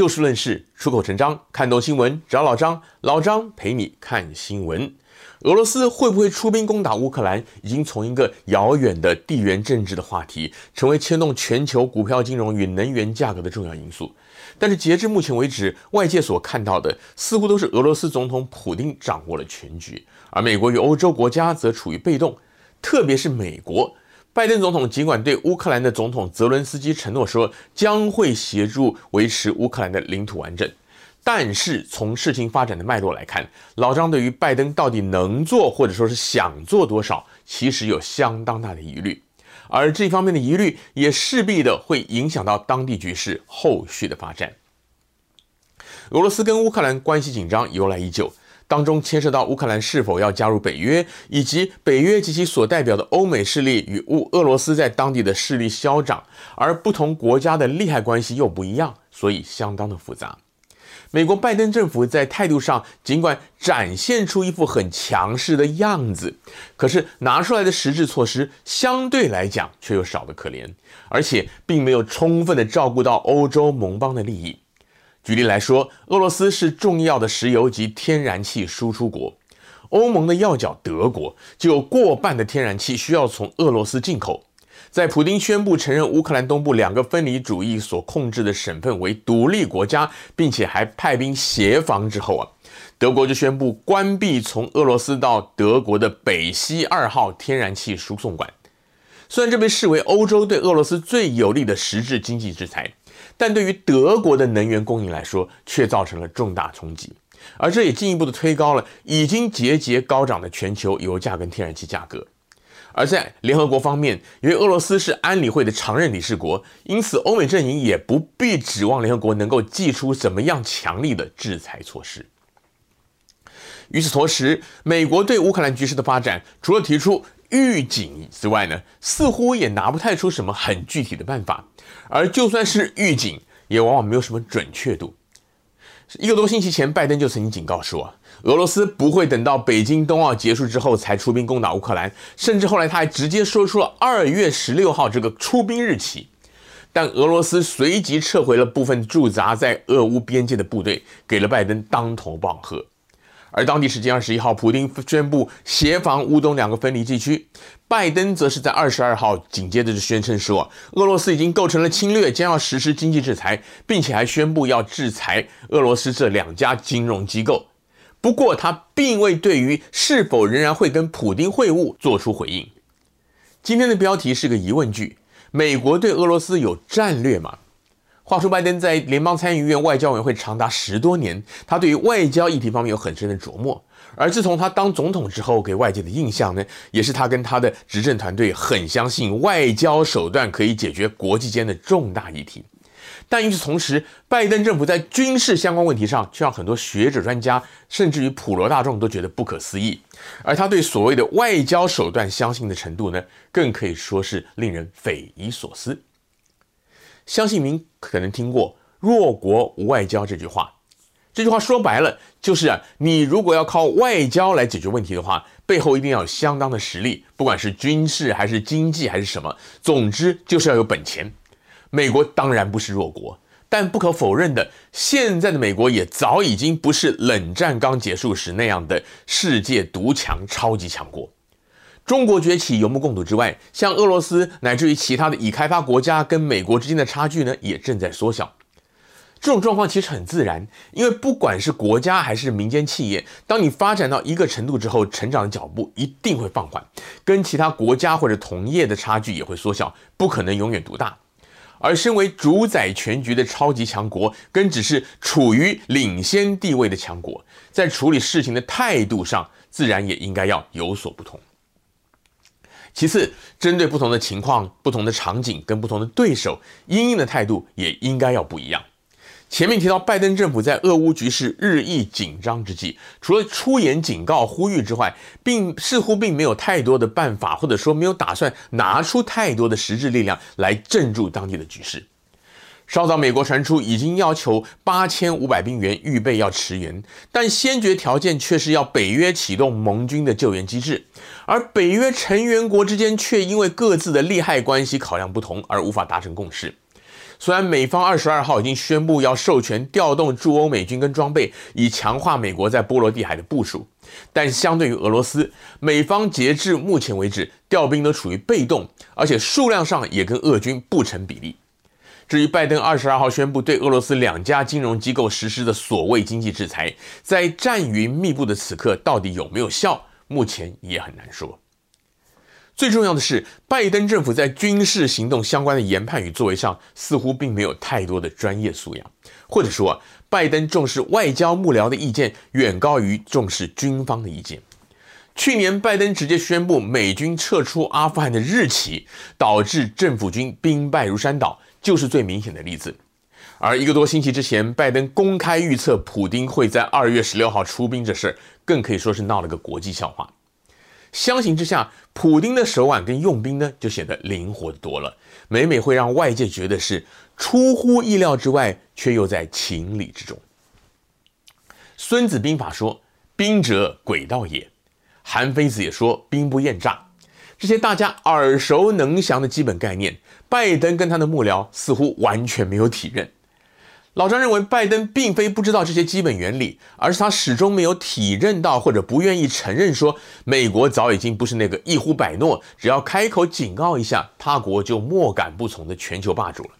就事论事，出口成章，看懂新闻找老张，老张陪你看新闻。俄罗斯会不会出兵攻打乌克兰，已经从一个遥远的地缘政治的话题，成为牵动全球股票、金融与能源价格的重要因素。但是截至目前为止，外界所看到的似乎都是俄罗斯总统普丁掌握了全局，而美国与欧洲国家则处于被动。特别是美国，拜登总统尽管对乌克兰的总统泽伦斯基承诺说将会协助维持乌克兰的领土完整。但是从事情发展的脉络来看，老张对于拜登到底能做或者说是想做多少，其实有相当大的疑虑，而这方面的疑虑也势必的会影响到当地局势后续的发展。俄罗斯跟乌克兰关系紧张由来已久，当中牵涉到乌克兰是否要加入北约，以及北约及其所代表的欧美势力与乌俄罗斯在当地的势力消长，而不同国家的利害关系又不一样，所以相当的复杂。美国拜登政府在态度上尽管展现出一副很强势的样子，可是拿出来的实质措施相对来讲却又少得可怜，而且并没有充分的照顾到欧洲盟邦的利益。举例来说，俄罗斯是重要的石油及天然气输出国，欧盟的要角德国就有过半的天然气需要从俄罗斯进口。在普丁宣布承认乌克兰东部两个分离主义所控制的省份为独立国家，并且还派兵协防之后啊，德国就宣布关闭从俄罗斯到德国的北溪二号天然气输送管。虽然这被视为欧洲对俄罗斯最有力的实质经济制裁，但对于德国的能源供应来说，却造成了重大冲击，而这也进一步的推高了已经节节高涨的全球油价跟天然气价格。而在联合国方面，由于俄罗斯是安理会的常任理事国，因此欧美阵营也不必指望联合国能够祭出怎么样强力的制裁措施。与此同时，美国对乌克兰局势的发展，除了提出预警之外呢，似乎也拿不太出什么很具体的办法。而就算是预警，也往往没有什么准确度。一个多星期前，拜登就曾经警告说，俄罗斯不会等到北京冬奥结束之后才出兵攻打乌克兰，甚至后来他还直接说出了二月十六号这个出兵日期。但俄罗斯随即撤回了部分驻扎在俄乌边界的部队，给了拜登当头棒喝。而当地时间二十一号，普丁宣布协防乌东两个分离地区，拜登则是在二十二号紧接着就宣称说，俄罗斯已经构成了侵略，将要实施经济制裁，并且还宣布要制裁俄罗斯这两家金融机构。不过，他并未对于是否仍然会跟普丁会晤做出回应。今天的标题是个疑问句：美国对俄罗斯有战略吗？话说，拜登在联邦参议院外交委员会长达十多年，他对于外交议题方面有很深的琢磨。而自从他当总统之后，给外界的印象呢，也是他跟他的执政团队很相信外交手段可以解决国际间的重大议题。但与此同时，拜登政府在军事相关问题上，却让很多学者、专家，甚至于普罗大众都觉得不可思议。而他对所谓的外交手段相信的程度呢，更可以说是令人匪夷所思。相信您可能听过“弱国无外交”这句话。这句话说白了就是啊，你如果要靠外交来解决问题的话，背后一定要有相当的实力，不管是军事还是经济还是什么，总之就是要有本钱。美国当然不是弱国，但不可否认的，现在的美国也早已经不是冷战刚结束时那样的世界独强超级强国。中国崛起有目共睹之外，像俄罗斯乃至于其他的已开发国家跟美国之间的差距呢，也正在缩小。这种状况其实很自然，因为不管是国家还是民间企业，当你发展到一个程度之后，成长的脚步一定会放缓，跟其他国家或者同业的差距也会缩小，不可能永远独大。而身为主宰全局的超级强国，跟只是处于领先地位的强国，在处理事情的态度上，自然也应该要有所不同。其次，针对不同的情况、不同的场景跟不同的对手，因应的态度也应该要不一样。前面提到，拜登政府在俄乌局势日益紧张之际，除了出言警告、呼吁之外，并似乎并没有太多的办法，或者说没有打算拿出太多的实质力量来镇住当地的局势。稍早，美国传出已经要求八千五百兵员预备要驰援，但先决条件却是要北约启动盟军的救援机制，而北约成员国之间却因为各自的利害关系考量不同而无法达成共识。虽然美方二十二号已经宣布要授权调动驻欧美军跟装备，以强化美国在波罗的海的部署，但相对于俄罗斯，美方截至目前为止调兵都处于被动，而且数量上也跟俄军不成比例。至于拜登二十二号宣布对俄罗斯两家金融机构实施的所谓经济制裁，在战云密布的此刻，到底有没有效？目前也很难说。最重要的是，拜登政府在军事行动相关的研判与作为上，似乎并没有太多的专业素养，或者说，拜登重视外交幕僚的意见远高于重视军方的意见。去年，拜登直接宣布美军撤出阿富汗的日期，导致政府军兵败如山倒，就是最明显的例子。而一个多星期之前，拜登公开预测普丁会在二月十六号出兵这事儿，更可以说是闹了个国际笑话。相形之下，普丁的手腕跟用兵呢，就显得灵活多了，每每会让外界觉得是出乎意料之外，却又在情理之中。孙子兵法说：“兵者，诡道也。”韩非子也说：“兵不厌诈。”这些大家耳熟能详的基本概念，拜登跟他的幕僚似乎完全没有体认。老张认为，拜登并非不知道这些基本原理，而是他始终没有体认到，或者不愿意承认说，美国早已经不是那个一呼百诺，只要开口警告一下，他国就莫敢不从的全球霸主了。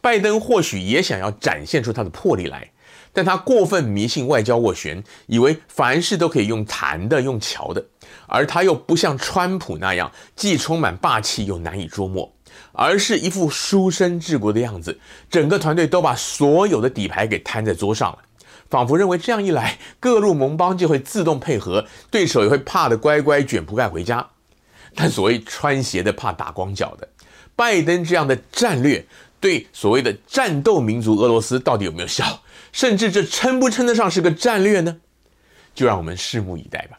拜登或许也想要展现出他的魄力来，但他过分迷信外交斡旋，以为凡事都可以用谈的、用瞧的，而他又不像川普那样，既充满霸气又难以捉摸。而是一副书生治国的样子，整个团队都把所有的底牌给摊在桌上了，仿佛认为这样一来，各路盟邦就会自动配合，对手也会怕得乖乖卷铺盖回家。但所谓穿鞋的怕打光脚的，拜登这样的战略，对所谓的战斗民族俄罗斯到底有没有效？甚至这称不称得上是个战略呢？就让我们拭目以待吧。